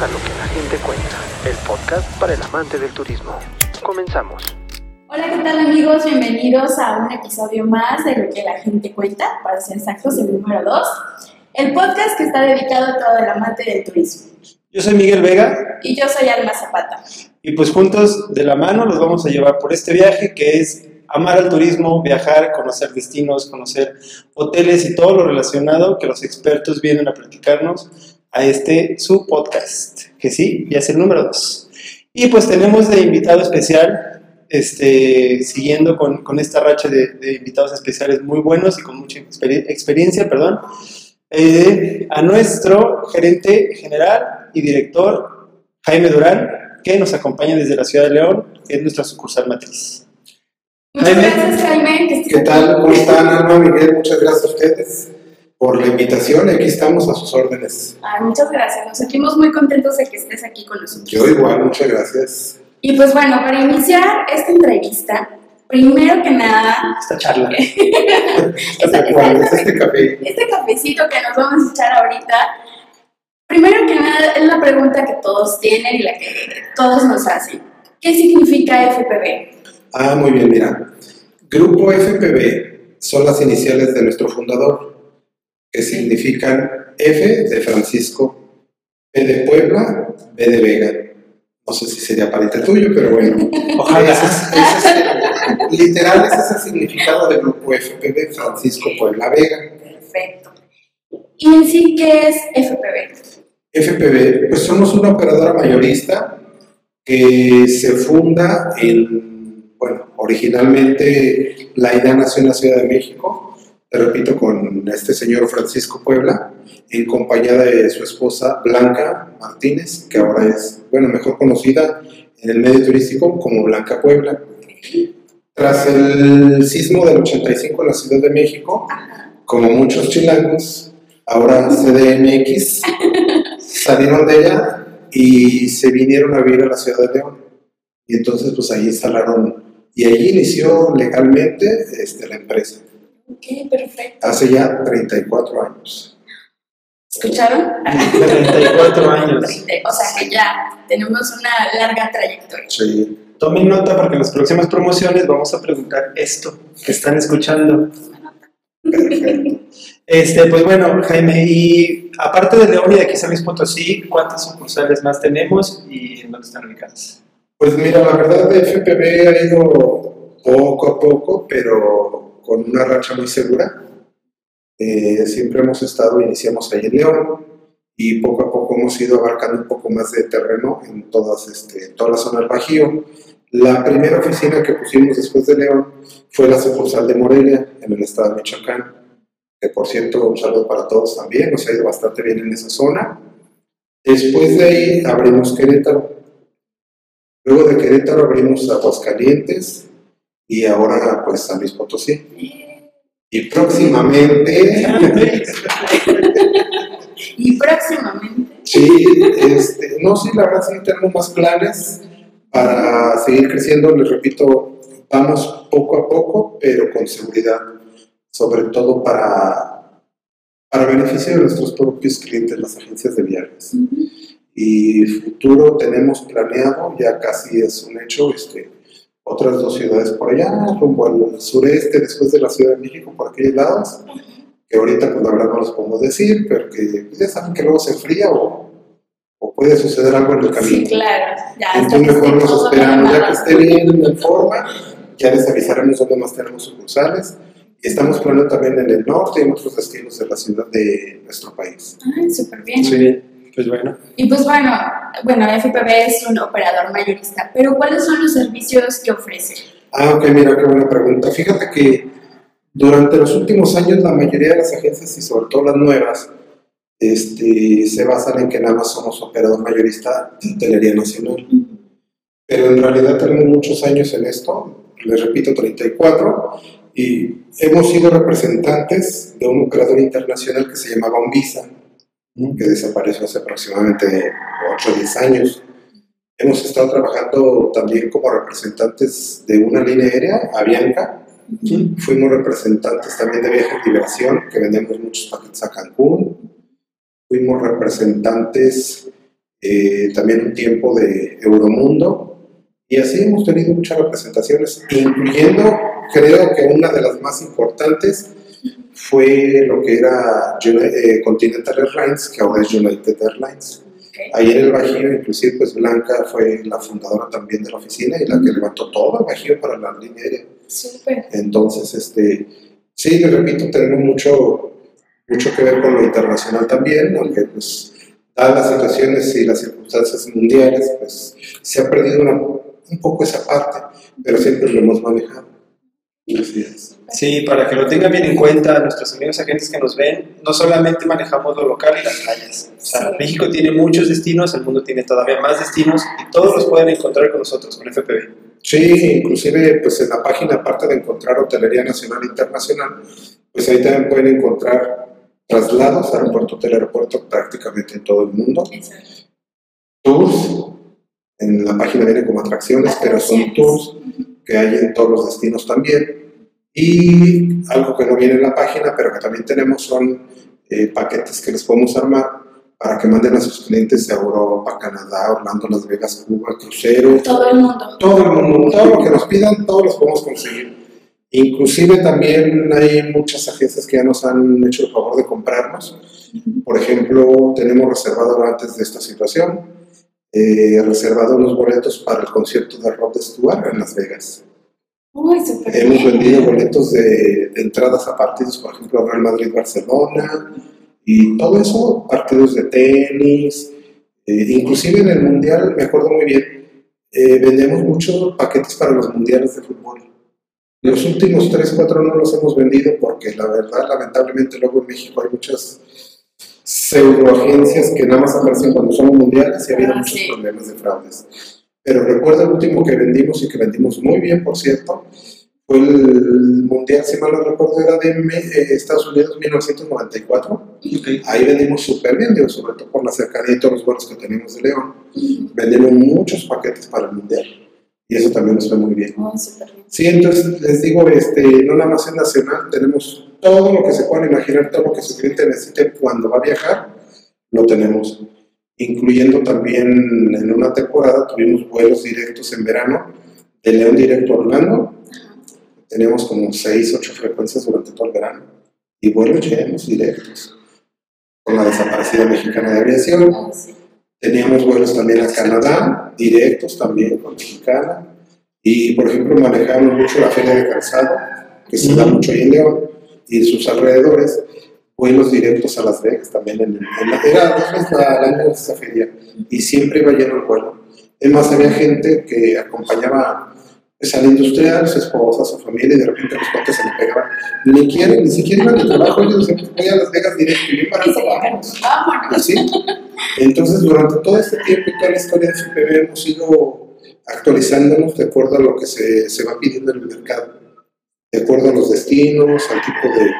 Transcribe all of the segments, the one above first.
a Lo que la gente cuenta, el podcast para el amante del turismo. Comenzamos. Hola, ¿qué tal amigos? Bienvenidos a un episodio más de Lo que la gente cuenta, para ser exactos, el número 2, el podcast que está dedicado a todo el amante del turismo. Yo soy Miguel Vega Y yo soy Alma Zapata. y pues juntos de la mano los vamos a llevar por este viaje que es amar al turismo, viajar, conocer destinos, conocer hoteles y todo lo relacionado que los expertos vienen a platicarnos a este su podcast, que sí, ya es el número 2. Y pues tenemos de invitado especial, este, siguiendo con, con esta racha de, de invitados especiales muy buenos y con mucha experi- experiencia, perdón, eh, a nuestro gerente general y director, Jaime Durán, que nos acompaña desde la ciudad de León, que es nuestra sucursal matriz. Muchas Jaime. gracias, Jaime. ¿Qué tal? ¿Cómo están, Alma, Miguel? Muchas gracias a ustedes por la invitación. Aquí estamos a sus órdenes. Ay, muchas gracias. Nos sentimos muy contentos de que estés aquí con nosotros. Yo igual, muchas gracias. Y pues bueno, para iniciar esta entrevista, primero que nada, Esta charla. esta- ¿Cuál esta- es este café? este cafecito que nos vamos a echar ahorita, primero que nada es la pregunta que todos tienen y la que todos nos hacen. ¿Qué significa FPV? Ah, muy bien, mira. Grupo FPV son las iniciales de nuestro fundador, que significan F de Francisco, P de Puebla, B de Vega. No sé si sería pariente tuyo, pero bueno. Ojalá. Ese es- ese es- literal, ese es el significado del grupo FPV, Francisco Puebla Vega. Perfecto. ¿Y en sí qué es FPV? FPV, pues somos una operadora mayorista que se funda en, bueno, originalmente la idea nació en la Ciudad de México, te repito, con este señor Francisco Puebla, en compañía de su esposa Blanca Martínez, que ahora es, bueno, mejor conocida en el medio turístico como Blanca Puebla. Tras el sismo del 85 en la Ciudad de México, como muchos chilangos, ahora CDMX, salieron de ella y se vinieron a vivir a la ciudad de León. Y entonces, pues ahí instalaron, y allí inició legalmente este, la empresa, Ok, perfecto. hace ya 34 años. ¿Escucharon? 34 años. O sea que ya tenemos una larga trayectoria. Sí. Tomen nota porque en las próximas promociones vamos a preguntar esto que están escuchando. Perfecto. Este, pues bueno, Jaime, y aparte de León y de aquí San Luis Potosí, ¿cuántas sucursales más tenemos y en dónde están ubicadas? Pues mira, la verdad de FPV ha ido poco a poco, pero con una racha muy segura. Eh, siempre hemos estado, iniciamos ahí en León y poco a poco hemos ido abarcando un poco más de terreno en todas, este, toda la zona del Bajío. La primera oficina que pusimos después de León fue la sucursal de Morelia, en el estado de Michoacán, que por cierto, un saludo para todos también, nos ha ido bastante bien en esa zona. Después de ahí abrimos Querétaro. Luego de Querétaro abrimos Aguascalientes y ahora pues San Luis Potosí. Y próximamente, Y próximamente, sí, este, no, sí, la verdad sí tenemos más planes para seguir creciendo. Les repito, vamos poco a poco, pero con seguridad, sobre todo para, para beneficio de nuestros propios clientes, las agencias de viajes. y futuro tenemos planeado, ya casi es un hecho, este, otras dos ciudades por allá, rumbo al sureste, después de la Ciudad de México, por aquellos lados, que ahorita pues la verdad no los podemos decir, pero que pues, ya saben que luego se enfría o, o puede suceder algo en el sí, camino. claro. Ya Entonces mejor nos esperamos, ya que esté bien en forma, ya les avisaremos dónde más tenemos sucursales. Y estamos planeando también en el norte y en otros destinos de la ciudad de nuestro país. Ay, súper bien. Bien, pues bueno. Y pues bueno, bueno, FPV es un operador mayorista, pero ¿cuáles son los servicios que ofrece? Ah, ok, mira, qué buena pregunta. Fíjate que durante los últimos años la mayoría de las agencias y sobre todo las nuevas este, se basan en que nada más somos operador mayorista de hotelería nacional. Pero en realidad tenemos muchos años en esto, les repito, 34, y hemos sido representantes de un operador internacional que se llamaba Unvisa, que desapareció hace aproximadamente 8 o 10 años. Hemos estado trabajando también como representantes de una línea aérea, Avianca. Fuimos representantes también de Viajes Liberación, que vendemos muchos paquetes a Cancún. Fuimos representantes eh, también un tiempo de Euromundo, y así hemos tenido muchas representaciones, incluyendo, creo que una de las más importantes fue lo que era eh, Continental Airlines, que ahora es United Airlines. Ok. Ahí en el Bajío, inclusive, pues Blanca fue la fundadora también de la oficina y la que levantó todo el Bajío para la línea aérea. Súper. Entonces, este, sí, le repito, tenemos mucho, mucho que ver con lo internacional también, aunque pues, dadas las situaciones y las circunstancias mundiales, pues se ha perdido una- un poco esa parte, pero siempre lo hemos manejado. Así es. Sí, para que lo tengan bien en cuenta nuestros amigos agentes que nos ven, no solamente manejamos lo local y las playas. O sea, Sí. México tiene muchos destinos, el mundo tiene todavía más destinos y todos los pueden encontrar con nosotros, con FPV. Sí, inclusive pues en la página, aparte de encontrar hotelería nacional e internacional, pues ahí también pueden encontrar traslados aeropuerto hotel aeropuerto prácticamente en todo el mundo. Exacto. tours, en la página viene como atracciones, pero son tours que hay en todos los destinos también. Y algo que no viene en la página, pero que también tenemos son eh, paquetes que les podemos armar para que manden a sus clientes a Europa, Canadá, Orlando, Las Vegas, Cuba, cruceros, Todo el mundo. todo el mundo, todo lo que nos pidan, todos los podemos conseguir. Inclusive también hay muchas agencias que ya nos han hecho el favor de comprarnos. Por ejemplo, tenemos reservado antes de esta situación, eh, reservado unos boletos para el concierto de Rod Stewart en Las Vegas. Uy, Hemos bien. vendido boletos de, de entradas a partidos, por ejemplo, Real Madrid-Barcelona, y todo eso, partidos de tenis, eh, inclusive en el Mundial, me acuerdo muy bien, eh, vendemos muchos paquetes para los Mundiales de fútbol. Los últimos 3, 4 no los hemos vendido porque la verdad, lamentablemente, luego en México hay muchas pseudoagencias que nada más aparecen cuando son mundiales y ha habido Ah, muchos sí. problemas de fraudes. Pero recuerdo el último que vendimos y que vendimos muy bien, por cierto, fue el mundial, si mal no recuerdo, era de eh, Estados Unidos 1994. Ahí vendimos súper bien, digo, sobre todo por la cercanía y todos los vuelos que tenemos de León. Vendimos muchos paquetes para el mundial y eso también nos fue muy bien. Bien. Sí, entonces les digo, este, no nada más en nacional, tenemos todo lo que se puedan imaginar, todo lo que su cliente necesite cuando va a viajar, lo tenemos. Incluyendo también en una temporada tuvimos vuelos directos en verano de León directo a Orlando. Teníamos como 6, 8 frecuencias durante todo el verano y vuelos llenos directos con la desaparecida mexicana de aviación. Ah. Teníamos vuelos también a Canadá, directos también con Mexicana. Y, por ejemplo, manejamos mucho la Feria de Calzado, que se da mucho ahí en León y en sus alrededores. Vuelos directos a Las Vegas también. En, en la, era dos veces al año de esa feria y siempre iba lleno el vuelo. Es más, había gente que acompañaba pues, al industrial, su esposa, su familia, y de repente los cuates se le pegaban. Ni quieren, ni siquiera iban de trabajo, ellos decían, pues voy a Las Vegas directo y se. Vámonos. Así. Entonces, durante todo este tiempo y toda la historia de FPV hemos ido actualizándonos de acuerdo a lo que se, se va pidiendo en el mercado, de acuerdo a los destinos, al tipo de,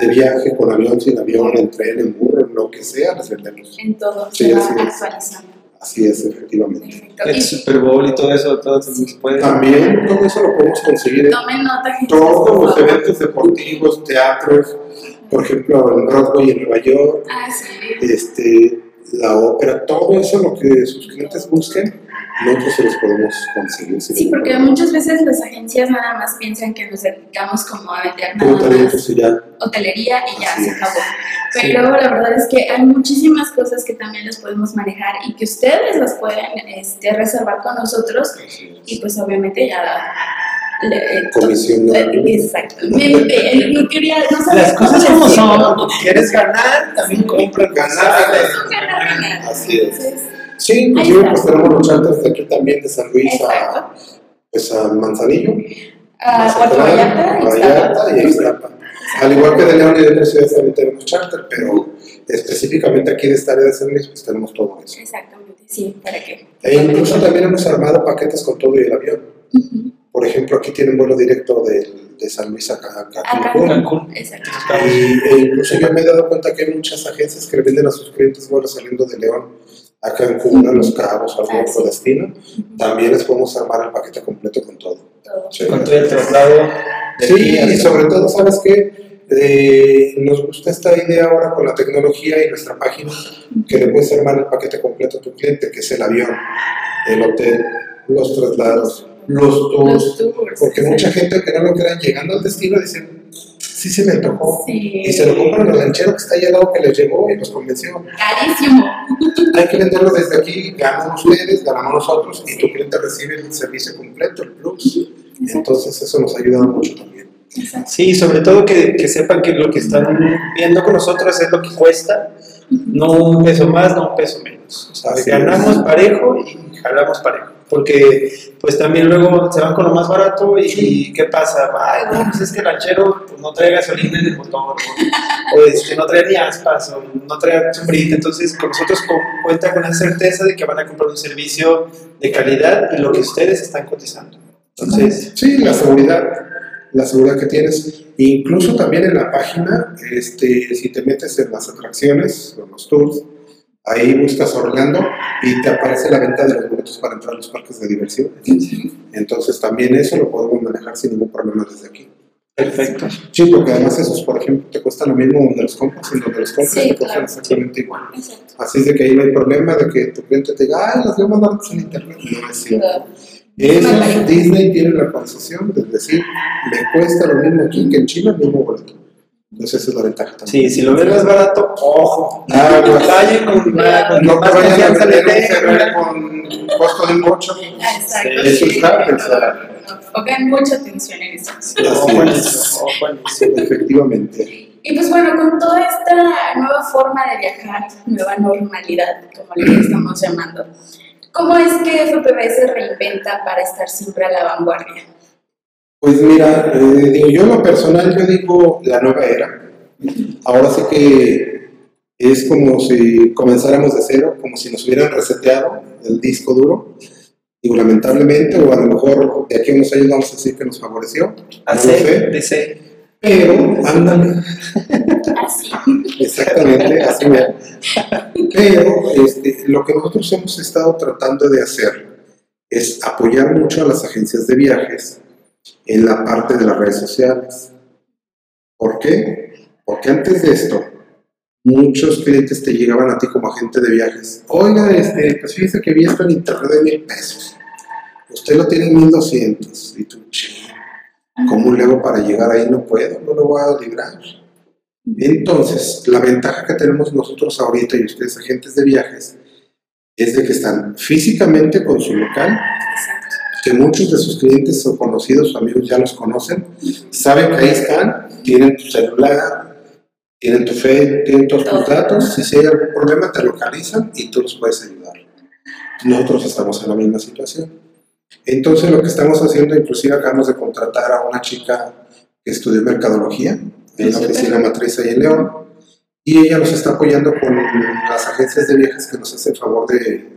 de viaje, con avión, sin avión, en tren, en burro, en lo que sea, les vendemos. En todo Sí, se va así es. actualizando. Así es, efectivamente. El Super Bowl y todo eso, todo eso se puede. También todo eso lo podemos conseguir en tomen nota, gente. todos los eventos deportivos, teatros, por ejemplo, en Broadway en Nueva York, Ah, sí. este, la ópera, todo eso lo que sus clientes busquen, nosotros se los podemos conseguir. Sí, porque problema. muchas veces las agencias nada más piensan que nos dedicamos como a vender nada más hotelería y ya Así se acabó. Pero la verdad es que hay muchísimas cosas que también las podemos manejar y que ustedes las pueden este, reservar con nosotros y pues obviamente ya le- eh, Comisión. exactamente mi querida, no sabes Las cosas como son. ¿Quieres ganar? También compra Ganar. Ganar, ganar. Así es. Sí, inclusive está. pues tenemos los charters de aquí también de San Luis a, pues, a Manzanillo. a Puerto Vallarta y y Ixtapa. Al igual que de León y de otras ciudades también tenemos charter, pero específicamente aquí de esta área de San Luis pues tenemos todo eso. Exactamente, sí, para que. E incluso también hemos armado paquetes con todo y el avión. Ujú. Por ejemplo, aquí tienen vuelo directo de, de San Luis a, a A Cancún. Cancún. Exacto. Y, e incluso yo me he dado cuenta que hay muchas agencias que venden a sus clientes vuelos saliendo de León a Cancún, a Los Cabos, a algún otro destino. También les podemos armar el paquete completo con todo. Todo. Sí. Con todo el traslado. de Sí, y sobre todo, ¿sabes qué? Eh, nos gusta esta idea ahora con la tecnología y nuestra página, que le puedes armar el paquete completo a tu cliente, que es el avión, el hotel, los traslados, los tours. Los tours. Porque mucha gente que no lo crean, llegando al destino, dicen, sí se me antojó. Sí. Y se lo compran al lanchero que está allá al lado que les llegó y los convenció. Carísimo. Hay que venderlo desde aquí, ganan ustedes, ganamos nosotros y tu cliente recibe el servicio completo, el plus. Entonces eso nos ha ayudado mucho también. Exacto. Sí, sobre todo que, que sepan que lo que están viendo con nosotros es lo que cuesta, no un peso más, no un peso menos. O sea, ganamos parejo y jalamos parejo. Porque pues también luego se van con lo más barato y, ¿qué pasa? Ay, no, pues es que el ranchero pues, no trae gasolina en el motor, o, o, este, no trae ni aspas, o no trae sombrita. Entonces con nosotros co- cuenta con la certeza de que van a comprar un servicio de calidad y lo que ustedes están cotizando. Entonces, Sí, la seguridad, la seguridad que tienes. Incluso también en la página, este, si te metes en las atracciones, en los tours, ahí buscas Orlando y te aparece la venta de los boletos para entrar a los parques de diversión. Entonces también eso lo podemos manejar sin ningún problema desde aquí. perfecto. Sí, porque además esos, por ejemplo, te cuestan lo mismo donde los compras y donde los compras Sí, te cuestan claro. exactamente igual. Exacto. Así es de que ahí no hay problema de que tu cliente te diga, ay, las voy a mandar en internet. No es cierto. Claro. Eso. Disney tiene la concesión de decir, me cuesta lo mismo aquí que en China el mismo boleto. Entonces esa es la ventaja también. Sí, si lo ves más barato, ojo. Ah, Detalle con, con no te vayan a confianza vender un con costo de un 8. Exacto. Sí, eso está pensado. Pongan mucha atención en eso. Ojo en eso, ojo en eso. Efectivamente. Y pues bueno, con toda esta nueva forma de viajar, nueva normalidad, como le estamos llamando, ¿cómo es que FPV se reinventa para estar siempre a la vanguardia? Pues mira, eh, digo, yo en lo personal, yo digo la nueva era. Ahora sí que es como si comenzáramos de cero, como si nos hubieran reseteado el disco duro. Digo, lamentablemente, o a lo mejor de aquí a unos años vamos a decir que nos favoreció. No sé. DC. Pero, ándale, Así. exactamente, así me Pero este, lo que nosotros hemos estado tratando de hacer es apoyar mucho a las agencias de viajes en la parte de las redes sociales. ¿Por qué? Porque antes de esto, muchos clientes te llegaban a ti como agente de viajes. Oiga, este, pues fíjese que vi esto en internet de mil pesos. Usted lo tiene en 1200. Y tú, "Chin, ¿cómo le hago para llegar ahí? No puedo, no lo voy a librar. Entonces, la ventaja que tenemos nosotros ahorita y ustedes agentes de viajes es de que están físicamente con su local. Que muchos de sus clientes o conocidos o amigos ya los conocen, saben que ahí están, tienen tu celular, tienen tu fe, tienen todos tus datos, si hay algún problema te localizan y tú los puedes ayudar. Nosotros estamos en la misma situación. Entonces lo que estamos haciendo, inclusive acabamos de contratar a una chica que estudió mercadología en la oficina matriz ahí en León, y ella nos está apoyando con las agencias de viajes que nos hacen favor de,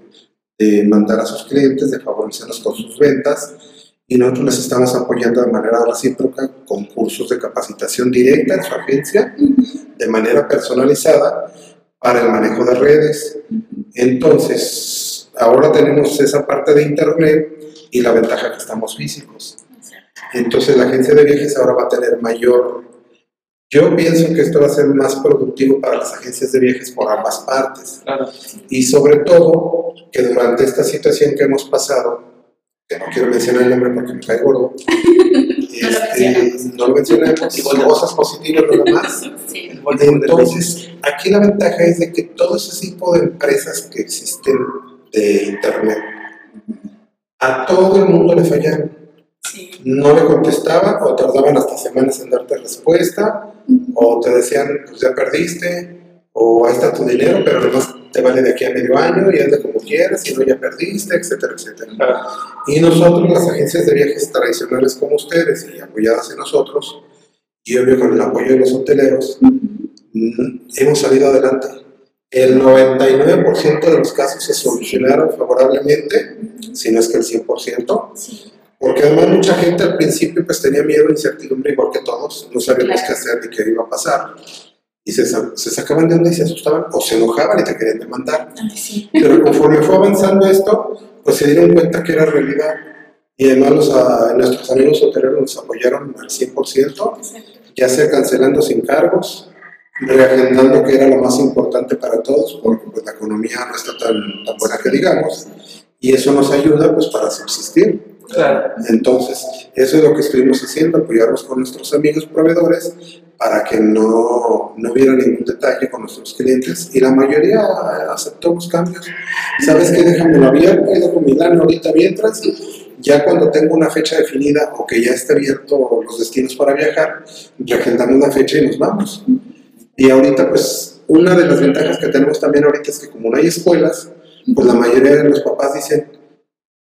de mandar a sus clientes, de favorecerlos con sus ventas, y nosotros les estamos apoyando de manera recíproca con cursos de capacitación directa en su agencia, de manera personalizada, para el manejo de redes. Entonces, ahora tenemos esa parte de Internet y la ventaja que estamos físicos. Entonces, la agencia de viajes ahora va a tener mayor... Yo pienso que esto va a ser más productivo para las agencias de viajes por ambas partes. Claro. Y sobre todo, que durante esta situación que hemos pasado, que no quiero mencionar el nombre porque me cae gordo, No lo este, mencionamos. no lo mencionamos, cosas positivas nada más. Sí. Entonces, aquí la ventaja es de que todo ese tipo de empresas que existen de Internet, a todo el mundo le fallaron. Sí. No le contestaban o tardaban hasta semanas en darte respuesta o te decían, pues ya perdiste o ahí está tu dinero, pero además te vale de aquí a medio año y hazle como quieras y no ya perdiste, etcétera, etcétera. Y nosotros, las agencias de viajes tradicionales como ustedes y apoyadas en nosotros, y obvio con el apoyo de los hoteleros, mm, hemos salido adelante. El 99% de los casos se solucionaron favorablemente, si no es que el 100%, Sí. Porque además mucha gente al principio pues tenía miedo incertidumbre igual que todos, no sabíamos qué hacer ni qué iba a pasar. Y se, se sacaban de onda y se asustaban o se enojaban y te querían demandar. Ay, sí. Pero conforme fue avanzando esto, pues se dieron cuenta que era realidad. Y además los, ah, nuestros amigos hoteleros nos apoyaron al 100%. Exacto. ya sea cancelando sin cargos, reagendando que era lo más importante para todos, porque pues, la economía no está tan, tan buena que digamos, y eso nos ayuda pues para subsistir. Entonces, eso es lo que estuvimos haciendo, apoyarnos con nuestros amigos proveedores para que no, no hubiera ningún detalle con nuestros clientes y la mayoría aceptó los cambios. ¿Sabes qué? Déjamelo abierto dejo Milán ahorita mientras. Ya cuando tengo una fecha definida o que ya esté abierto los destinos para viajar, reagendamos una fecha y nos vamos. Y ahorita, pues, una de las ventajas que tenemos también ahorita es que como no hay escuelas, pues la mayoría de los papás dicen,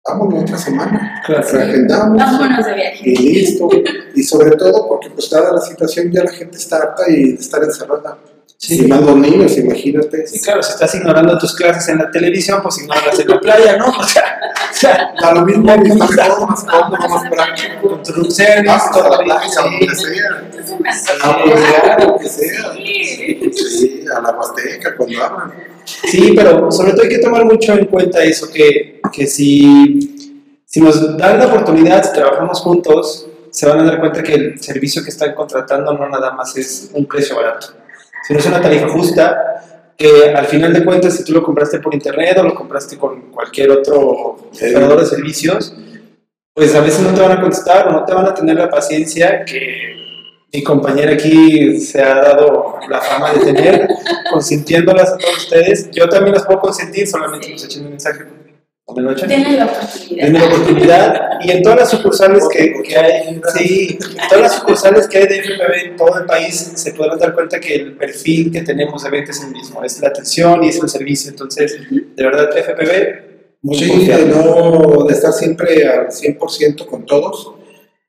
vámonos otra semana, Claro. reagendamos Vámonos de viaje. y listo. Y sobre todo porque pues dada la situación ya la gente está harta y de estar encerrada. Sí. Y más los niños, imagínate. Sí, claro, si estás ignorando tus clases en la televisión, pues ignórala en la playa, ¿no? O sea, o sea Da lo mismo, está mejor, más cómodo, más práctico. con tus luceros, todo la playa, sí. donde sea. A. Puebla, lo que sea. Sí. Sí, a la Huasteca, cuando abran. Sí, pero sobre todo hay que tomar mucho en cuenta eso, que, que si, si nos dan la oportunidad, si trabajamos juntos, se van a dar cuenta que el servicio que están contratando no nada más es un precio barato, sino es una tarifa justa, que al final de cuentas, si tú lo compraste por internet o lo compraste con cualquier otro operador de servicios, pues a veces no te van a contestar o no te van a tener la paciencia que mi compañera aquí se ha dado la fama de tener, consintiéndolas a todos ustedes. Yo también las puedo consentir, solamente nos echen un mensaje. Tienen la oportunidad. Denme la oportunidad. Y en todas las sucursales que, que hay, sí, en todas las sucursales que hay de FPV en todo el país, se podrán dar cuenta que el perfil que tenemos de venta es el mismo, es la atención y es el servicio. Entonces, de verdad, FPV, muy Sí, de, no, de estar siempre al 100% con todos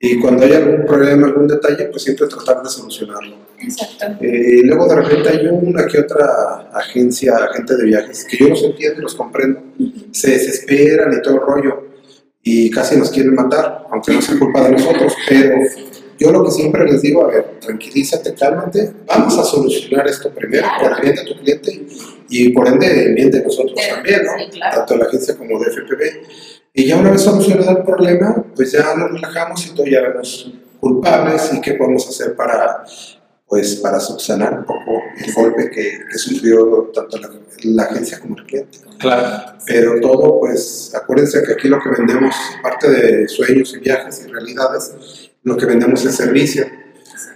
y cuando hay algún problema, algún detalle, pues siempre tratar de solucionarlo. Exacto. Eh, luego de repente hay una que otra agencia, agente de viajes, que yo los entiendo y los comprendo, se desesperan y todo el rollo y casi nos quieren matar, aunque no sea culpa de nosotros, pero yo lo que siempre les digo, a ver, tranquilízate, cálmate, vamos a solucionar esto primero por el bien de tu cliente y por ende el bien de nosotros también, ¿no? Sí, claro. Tanto la agencia como de FPV. Y ya una vez solucionado el problema, pues ya nos relajamos y ya vemos culpables y qué podemos hacer para, pues, para subsanar un poco el golpe que, que sufrió tanto la, la agencia como el cliente. Claro. Pero todo, pues, acuérdense que aquí lo que vendemos, aparte de sueños y viajes y realidades, lo que vendemos es servicio.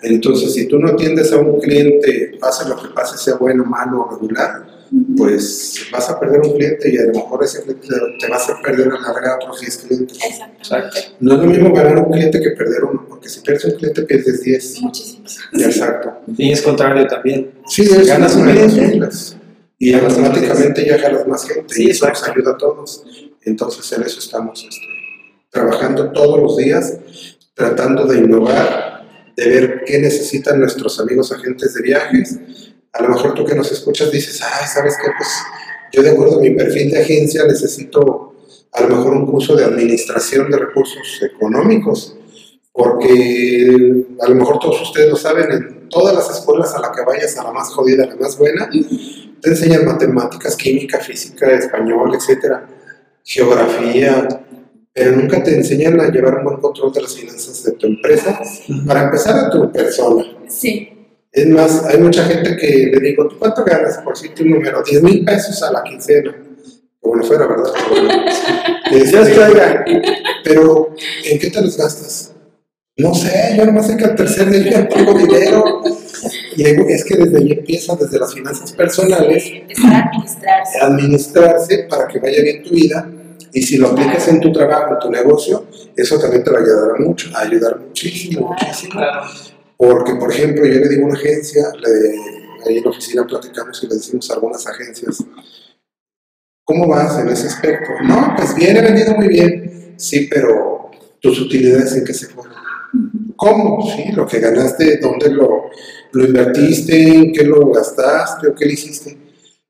Entonces, si tú no atiendes a un cliente, pase lo que pase, sea bueno, malo o regular, pues vas a perder un cliente y a lo mejor ese cliente te va a hacer perder a la larga otros 10 clientes. Exactamente. No es lo mismo ganar un cliente que perder uno, porque si pierdes un cliente pierdes 10. Muchísimos. Exacto. Y es contrario también. Sí, es Ganas un cliente. Y automáticamente ya jalas más gente Sí, y eso nos exacto. ayuda a todos. Entonces en eso estamos este, trabajando todos los días, tratando de innovar, de ver qué necesitan nuestros amigos agentes de viajes. A lo mejor tú que nos escuchas dices, ay, ¿sabes qué? Pues yo de acuerdo a mi perfil de agencia necesito a lo mejor un curso de administración de recursos económicos, porque a lo mejor todos ustedes lo saben, en todas las escuelas a la que vayas, a la más jodida, a la más buena, te enseñan matemáticas, química, física, español, etcétera, geografía, pero nunca te enseñan a llevar un buen control de las finanzas de tu empresa, para empezar a tu persona. Sí. Es más, hay mucha gente que le digo, ¿tú cuánto ganas? Por decirte un número, 10 mil pesos a la quincena. Que bueno fuera, ¿verdad? Ya está. Pero, ¿en qué te los gastas? No sé, yo nomás sé que al tercer día tengo dinero. Y es que desde ahí empieza, desde las finanzas personales, Empezar a administrarse. administrarse para que vaya bien tu vida. Y si lo aplicas en tu trabajo, en tu negocio, eso también te va a ayudar mucho, a ayudar muchísimo, muchísimo. Claro. Porque, por ejemplo, yo le digo a una agencia, le- ahí en la oficina platicamos y le decimos a algunas agencias, ¿cómo vas en ese aspecto? No, pues bien, he vendido muy bien. Sí, pero tus utilidades en qué se fueron. ¿Cómo? Sí, lo que ganaste, ¿dónde lo, lo invertiste? ¿En qué lo gastaste o qué le hiciste?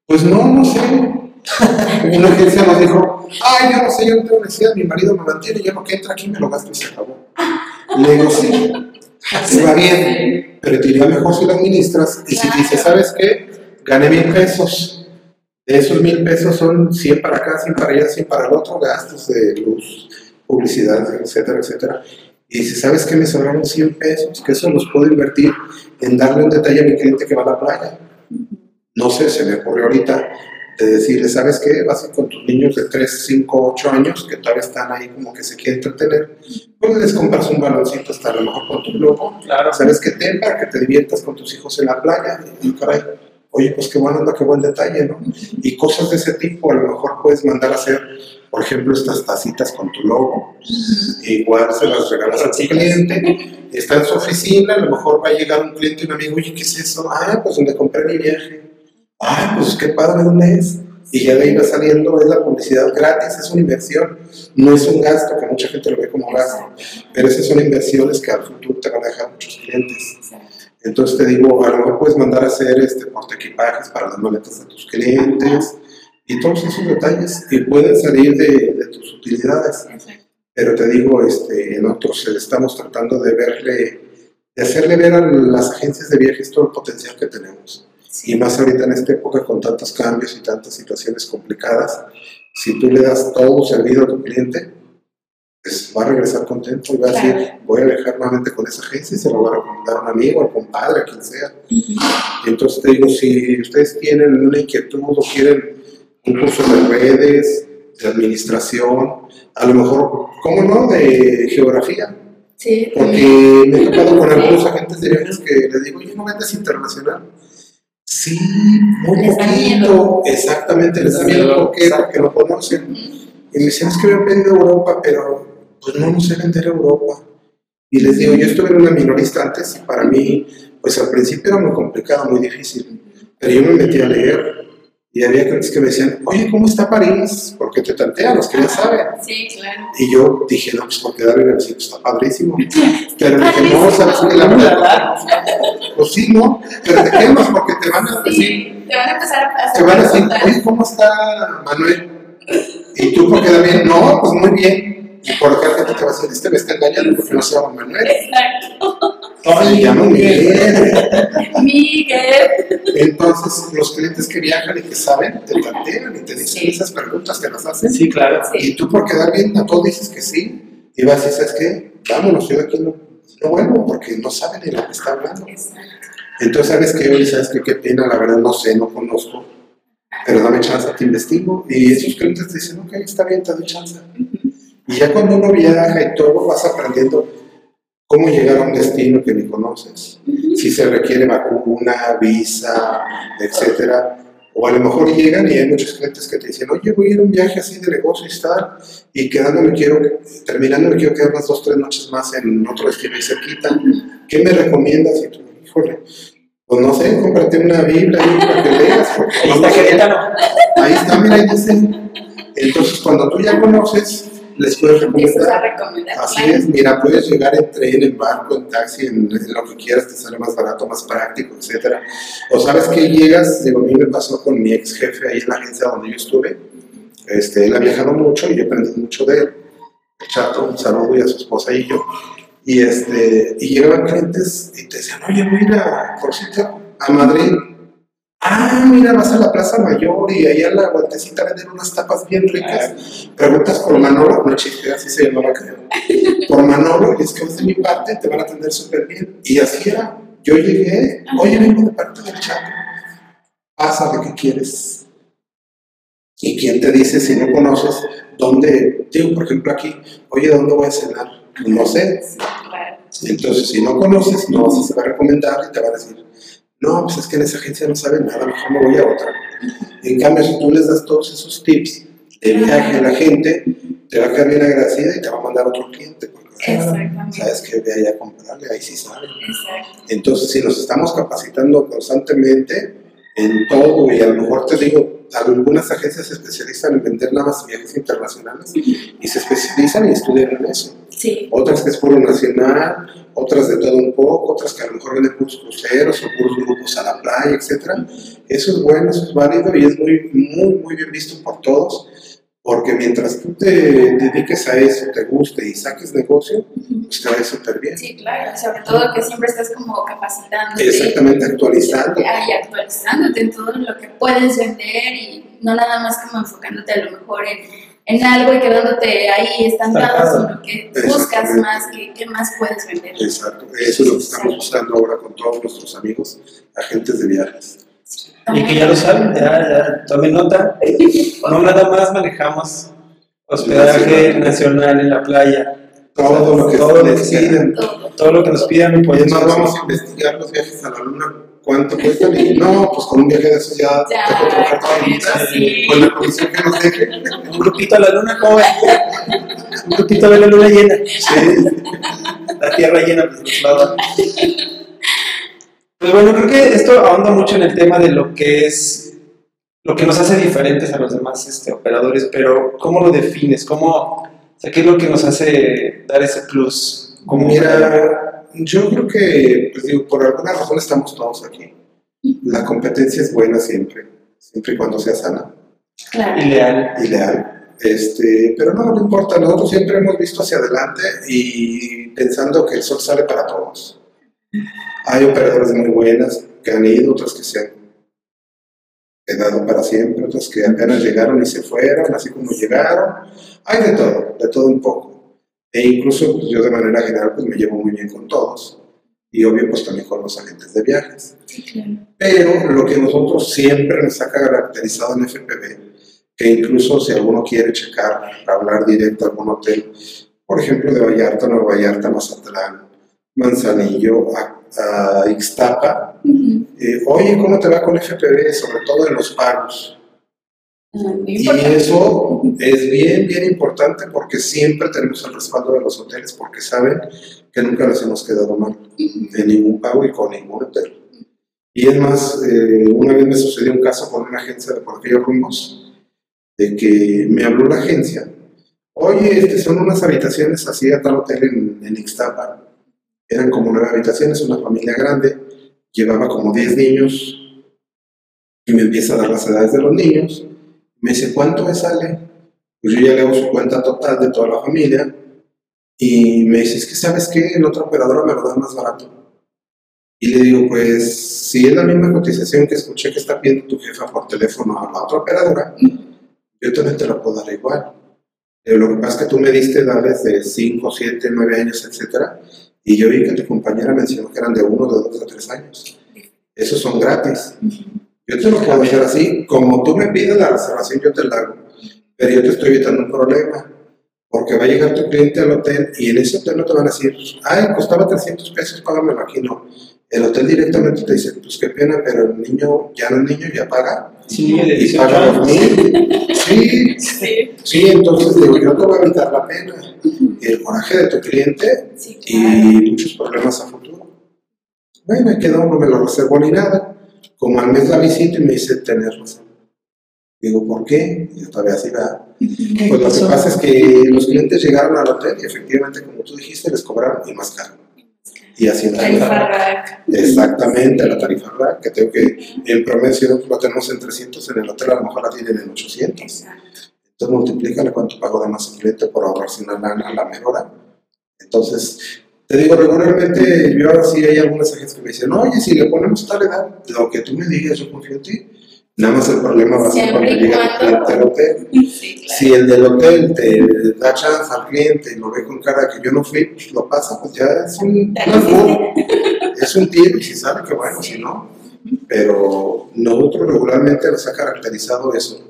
Pues no, no sé. Una agencia nos dijo, ay, yo no sé, yo no tengo necesidad, mi marido me mantiene, yo lo que entra aquí me lo gasto y se acabó. Le digo, sí, te va bien, pero te iría mejor si lo administras. Y si dices, ¿sabes qué? Gané mil pesos. De esos mil pesos son 100 para acá, 100 para allá, 100 para el otro, gastos de luz, publicidad, etcétera, etcétera. Y dice, ¿sabes qué? Me sobraron 100 pesos, que eso los puedo invertir en darle un detalle a mi cliente que va a la playa. No sé, se me ocurrió ahorita de decirle, ¿sabes qué? Vas a ir con tus niños de 3, 5, 8 años que todavía están ahí como que se quieren entretener, pues les compras un baloncito hasta a lo mejor con tu globo. Claro. ¿Sabes qué? Ten para que te diviertas con tus hijos en la playa. Y caray, oye, pues qué buena onda, qué buen detalle, ¿no? Y cosas de ese tipo, a lo mejor puedes mandar a hacer, por ejemplo, estas tacitas con tu logo. Igual se las regalas a tu cliente. Está en su oficina, a lo mejor va a llegar un cliente y un amigo, oye, ¿qué es eso? Ah, pues donde compré mi viaje. Ah, pues qué padre, ¿dónde es? Y ya de ahí va saliendo, es la publicidad gratis, es una inversión, no es un gasto, que mucha gente lo ve como gasto, pero esas son inversiones que al futuro te van a dejar muchos clientes. Entonces te digo, a lo mejor puedes mandar a hacer este portaequipajes para las maletas de tus clientes y todos esos detalles y pueden salir de, tus utilidades. Pero te digo, este, en otros eh, estamos tratando de verle, de hacerle ver a las agencias de viajes todo el potencial que tenemos. Sí. Y más ahorita en esta época con tantos cambios y tantas situaciones complicadas, si tú le das todo servido a tu cliente, pues va a regresar contento y va a decir, Claro. voy a viajar nuevamente con esa agencia y se lo va a recomendar a un amigo, al compadre, a quien sea. Ujú. Y entonces te digo, si ustedes tienen una inquietud o quieren un curso de redes, de administración, a lo mejor, ¿cómo no?, de geografía. Sí, Porque me he tocado con algunos agentes de viajes que les digo, oye, ¿no vendes internacional? Sí, muy Les poquito. Exactamente, les da miedo. ¿Por qué? Porque no conocen. Y me dicen, es que me han vendido a Europa, pero pues no, no sé vender a Europa. Y les digo, yo estuve en una minorista antes y para mí, pues al principio era muy complicado, muy difícil. Pero yo me metí a leer y había clientes que me decían, oye, ¿cómo está París? Porque te tantean, los que ya saben. Sí, claro. Y yo dije, no, pues por quedar en el sitio está padrísimo. Pero dije, no, sabes que la verdad, pues sí, no, pero te quemas porque te van a decir, Sí, te van a empezar a hacer te van a decir, oye, ¿cómo está Manuel? Y tú por quedar bien, no, pues muy bien. Y por acá gente te va a decir, este me está engañando porque no se llama Manuel. Exacto. Se llama Miguel. Miguel. Entonces, los clientes que viajan y que saben, te tantean y te dicen Sí. esas preguntas, te las hacen. Sí, claro. Sí. Y tú por quedar bien, a todos dices que sí. Y vas y ¿sabes qué? Vámonos, yo de aquí no, no vuelvo porque no saben ni lo que está hablando. Exacto. Entonces, ¿sabes qué? Oye, ¿sabes qué? Qué pena, la verdad no sé, no conozco. Pero dame chance, te investigo. Y esos clientes te dicen, ok, está bien, te doy chance. Y ya cuando uno viaja y todo, vas aprendiendo cómo llegar a un destino que ni conoces. Si se requiere vacuna, visa, etcétera. O a lo mejor llegan y hay muchos clientes que te dicen, oye, voy a ir a un viaje así de negocio y tal, y quedándome quiero, terminando me quiero quedar unas dos, tres noches más en otro destino ahí cerquita. ¿Qué me recomiendas? Y tú, híjole, pues no sé, cómprate una Biblia ahí para que leas. Ahí no está sé". Querétaro. Ahí está, mira, ahí dice. Entonces, cuando tú ya conoces, les puedes recomendar. recomendar. Así claro. es, mira, puedes llegar en tren, en barco, en taxi, en, en lo que quieras, te sale más barato, más práctico, etcétera. O sabes que llegas, digo, a mí me pasó con mi ex jefe ahí en la agencia donde yo estuve. Este, él ha viajado mucho y yo aprendí mucho de él. Chato, un saludo y a su esposa y yo. Y, este, y llegaban clientes y te decían, oye, voy a ir a, por cierto, a Madrid. Ah, mira, vas a la Plaza Mayor y ahí a la guantecita venden unas tapas bien ricas. Preguntas por Manolo, no chiste, así se llamaba, creo. Por Manolo, y es que vas de mi parte, te van a atender súper bien. Y así era. Yo llegué, oye, vengo de parte del chat. Pásale, ¿qué quieres? ¿Y quién te dice si no conoces dónde? Digo, por ejemplo, aquí, oye, ¿dónde voy a cenar? No sé. Entonces, si no conoces, no vas a saber recomendar y te van a decir, no, pues es que en esa agencia no saben nada, mejor me voy a otra. En cambio, si tú les das todos esos tips de viaje a la gente, te va a quedar bien agradecida y te va a mandar otro cliente. Porque, Exactamente. sabes que ve ahí a comprarle, ahí sí saben. Exacto. Entonces, si nos estamos capacitando constantemente en todo, y a lo mejor te digo, algunas agencias se especializan en vender nada más viajes internacionales y se especializan y estudian en eso Sí. otras que es puro nacional, otras de todo un poco, otras que a lo mejor venden puros cruceros o puros grupos a la playa, etc. Eso es bueno, eso es válido y es muy, muy, muy bien visto por todos, porque mientras tú te dediques a eso, te guste y saques negocio, pues te va a ir súper bien. Sí, claro. Sobre todo que siempre estás como capacitándote. Exactamente, actualizando. y actualizándote en todo lo que puedes vender y no nada más como enfocándote a lo mejor en en algo y quedándote ahí estancado, sino que buscas más, que, qué más puedes vender. Exacto, eso es lo que estamos buscando ahora con todos nuestros amigos, agentes de viajes. Y que ya lo saben, ya, ya tomen nota. No nada más manejamos hospedaje nacional en la playa. Todo lo que Todo lo que piden. Todo. Todo lo que nos pidan lo Pues vamos a investigar los viajes a la luna, cuánto cuestan y no, pues con un viaje de esos ya, Ya, te puedo trabajar toda con vida, eso sí. con la comisión que nos deje. Un grupito a la luna, joven. Un grupito de la luna llena. Sí, La tierra llena pues nos la da. Pues bueno, creo que esto ahonda mucho en el tema de lo que es lo que nos hace diferentes a los demás este, operadores, pero ¿cómo lo defines? ¿Cómo, o sea, ¿Qué es lo que nos hace dar ese plus? Como Mira, yo creo que, pues digo, por alguna razón estamos todos aquí. La competencia es buena siempre, siempre y cuando sea sana Claro. ideal. y leal. Este, pero no, no importa, nosotros siempre hemos visto hacia adelante y pensando que el sol sale para todos. Hay operadores muy buenas que han ido, otras que se han quedado para siempre, otras que apenas llegaron y se fueron, así como llegaron. Hay de todo, de todo un poco. E incluso pues, yo de manera general pues me llevo muy bien con todos. Y obvio pues también con los agentes de viajes. Sí, claro. Pero lo que nosotros siempre nos ha caracterizado en FPV, que incluso si alguno quiere checar, hablar directo a algún hotel, por ejemplo de Vallarta, Nueva Vallarta, Mazatlán, Manzanillo, a, a Ixtapa, eh, oye, ¿cómo te va con FPV? Sobre todo en los pagos. Y eso es bien, bien importante porque siempre tenemos el respaldo de los hoteles porque saben que nunca les hemos quedado mal en ningún pago y con ningún hotel. Y es más, eh, una vez me sucedió un caso con una agencia de por aquellos rumbos, de que me habló la agencia, oye, este, son unas habitaciones así a tal hotel en, en Ixtapa. Eran como nueve habitaciones, una familia grande, llevaba como 10 niños, y me empieza a dar las edades de los niños. Me dice, ¿cuánto me sale? Pues yo ya le hago su cuenta total de toda la familia. Y me dice, es que sabes qué, en otra operadora me lo da más barato. Y le digo, pues si es la misma cotización que escuché que está pidiendo tu jefa por teléfono a la otra operadora, yo también te la puedo dar igual. Eh, lo que pasa es que tú me diste edades de 5, 7, 9 años, etcétera, y yo vi que tu compañera mencionó que eran de 1, de 2, de 3 años. Esos son gratis. Yo te lo puedo hacer así, como tú me pides la reservación, yo te la hago. Pero yo te estoy evitando un problema, porque va a llegar tu cliente al hotel y en ese hotel no te van a decir, ay, costaba 300 pesos, págamelo aquí, no. El hotel directamente te dice, pues qué pena, pero el niño ya no es niño, ya paga. Sí, Y 18 paga mil. Sí, Sí, sí, entonces digo, yo te voy a evitar la pena, el coraje de tu cliente sí, claro. y muchos problemas a futuro. Bueno, quedó, no me lo reservó ni nada. Como al mes la visita y me dice, tenés razón. Digo, ¿por qué? Y yo todavía así va. Pues lo que pasa es que los clientes llegaron al hotel y efectivamente, como tú dijiste, les cobraron y más caro. Y así Tarifa rack. Exactamente, la tarifa rack, que tengo que en promedio lo tenemos en 300, en el hotel a lo mejor la tienen en 800. Exacto. Entonces multiplícale cuánto pago de más el cliente por ahorrarse una lana a la mejora. Entonces, te digo, regularmente yo ahora sí hay algunas agencias que me dicen, oye, si le ponemos tal edad, lo que tú me digas, yo confío en ti. Nada más el problema va a ser cuando y llegue el cliente al hotel. Sí, claro. Si el del hotel te da chance al cliente y lo ve con cara que yo no fui, pues lo pasa, pues ya es un, no es un tiro y si sale, que bueno, si no. Pero nosotros regularmente nos ha caracterizado eso,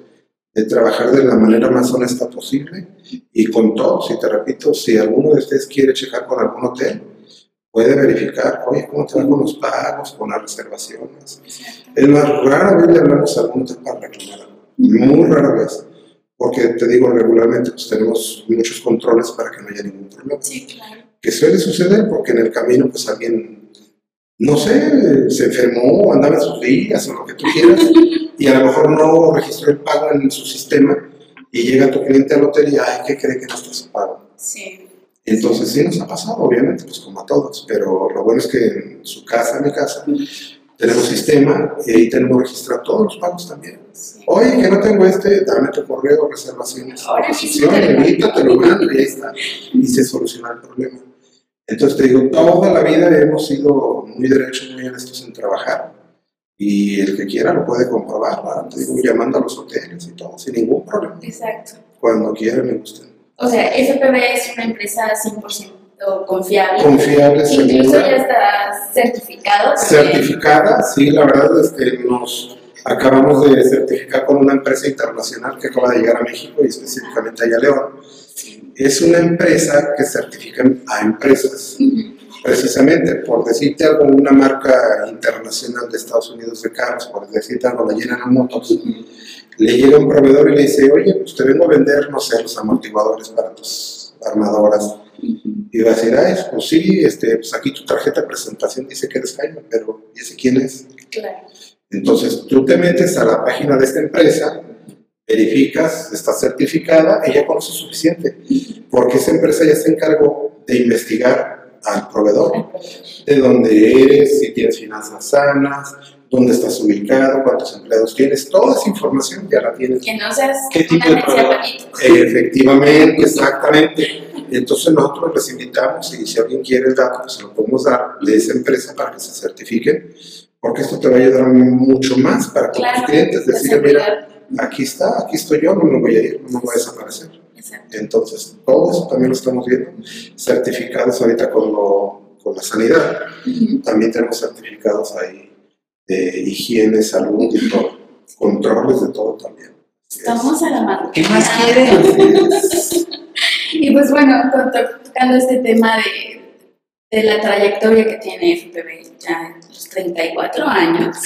de trabajar de la manera más honesta posible y con todos. Y te repito, si alguno de ustedes quiere checar con algún hotel, puede verificar, oye, ¿cómo te con los pagos, con las reservaciones? Es más, rara vez le hablamos a algún hotel para reclamar muy rara vez. Porque te digo, regularmente pues tenemos muchos controles para que no haya ningún problema Sí, claro. que suele suceder porque en el camino pues alguien, no sé, se enfermó, andaba en sus días o lo que tú quieras y a lo mejor no registró el pago en su sistema y llega tu cliente al hotel y, ay, ¿qué cree que no está su pago? Sí. Entonces sí nos ha pasado, obviamente, pues como a todos, pero lo bueno es que en su casa, en mi casa, tenemos sistema y ahí tenemos registrado todos los pagos también. sí. Oye, que no tengo este, dame tu correo, reservaciones, posición, mismo te lo evita, te lo mando y ahí está. Y se soluciona el problema. Entonces te digo, toda la vida hemos sido muy derechos, muy honestos en trabajar. Y el que quiera lo puede comprobar, ¿verdad? te digo, llamando a los hoteles y todo, sin ningún problema. Exacto. cuando quieran me gustan. O sea, FPV es una empresa 100% confiable. Confiable, Incluso segura. ya está certificado. Certificada, sí, la verdad es que nos acabamos de certificar con una empresa internacional que acaba de llegar a México y específicamente allá a León. Es una empresa que certifica a empresas, Ujú. Precisamente, por decirte algo, una marca internacional de Estados Unidos de carros, por decirte algo, la General Motors, le llega un proveedor y le dice, oye, pues te vengo a vender, no sé, los amortiguadores para tus armadoras. Y va a decir, ay, pues sí, este, pues aquí tu tarjeta de presentación dice que eres Jaime, pero ¿y ese quién es? Claro. Entonces tú te metes a la página de esta empresa, verificas, está certificada, ella conoce suficiente, porque esa empresa ya se encargó de investigar al proveedor, de dónde eres, si tienes finanzas sanas, dónde estás ubicado, cuántos empleados tienes, toda esa información ya la tienes. Que no seas ¿Qué tipo de proveedor? Efectivamente, exactamente. Entonces nosotros les invitamos y si alguien quiere el dato, pues se lo podemos dar de esa empresa para que se certifiquen, porque esto te va a ayudar mucho más para con Claro. tus clientes, decir, mira, aquí está, aquí estoy yo, no me voy a ir, no me voy a desaparecer. Entonces, todo eso también lo estamos viendo, certificados ahorita con, lo- con la sanidad, también tenemos certificados ahí de higiene, salud y todo, controles de todo también. Estamos a la mano. ¿Qué más Ah, quieres? Y pues bueno, tocando este tema de, de la trayectoria que tiene FPV, ya los 34 años,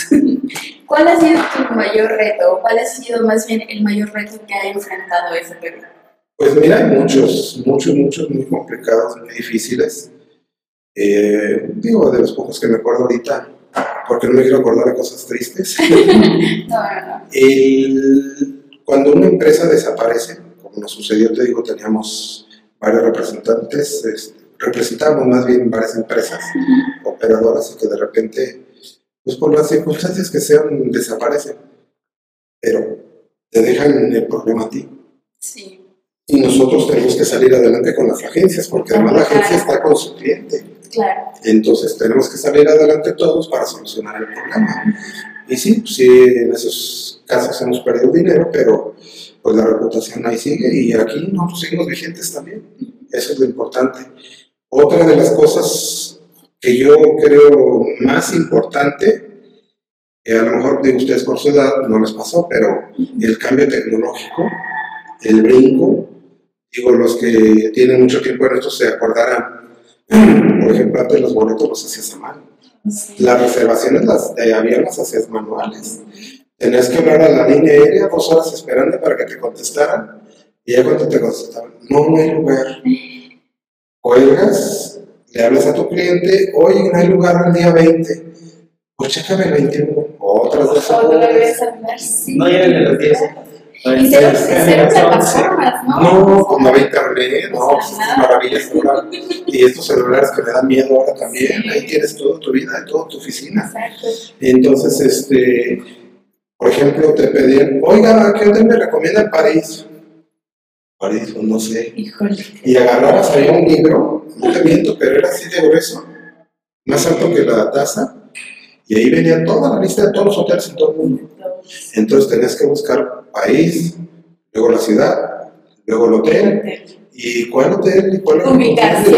¿cuál ha sido tu mayor reto? ¿Cuál ha sido más bien el mayor reto que ha enfrentado FPV? Pues mira, hay muchos, muchos, muchos muy complicados, muy difíciles. Eh, digo, de los pocos que me acuerdo ahorita, porque no me quiero acordar de cosas tristes. No, no, no. El- cuando una empresa desaparece, como nos sucedió, te digo, teníamos varios representantes, este, representábamos más bien varias empresas operadoras y que de repente, pues por las circunstancias que sean, desaparecen. Pero te dejan el problema a ti. Sí, Y nosotros tenemos que salir adelante con las agencias, porque además la agencia está con su cliente. claro. Entonces tenemos que salir adelante todos para solucionar el problema. Y sí, sí, en esos casos hemos perdido dinero, pero pues la reputación ahí sigue y aquí nosotros seguimos vigentes también. Eso es lo importante. Otra de las cosas que yo creo más importante, a lo mejor de ustedes por su edad no les pasó, pero el cambio tecnológico, el brinco, digo, los que tienen mucho tiempo en esto se acordarán, por ejemplo, antes los boletos los hacías a mano. Sí. Las reservaciones las, de avión las hacías manuales. Tenías que hablar a la línea aérea dos horas esperando para que te contestaran. Y ya cuando te contestaban, no, no hay lugar. Cuelgas, le hablas a tu cliente, oye, no hay lugar el día 20. Pues chécame el 21. Otras dos Otra horas. vez andar, sí. No llegan a las 10. Y cero, cero plataformas, ¿no? No, como había internet, no, pues estas maravillas ahora. Y estos celulares que me dan miedo ahora también, ahí tienes toda tu vida, toda tu oficina. Exacto. Entonces, este, por ejemplo, te pedían, oiga, ¿qué hotel me recomienda en París? París, pues no sé. Híjole. Y agarrabas ahí un libro, no te miento, pero era así de grueso, más alto que la taza, y ahí venía toda la lista de todos los hoteles en todo el mundo. Entonces tenías que buscar país, luego la ciudad, luego el hotel, y cuál hotel, y cuál el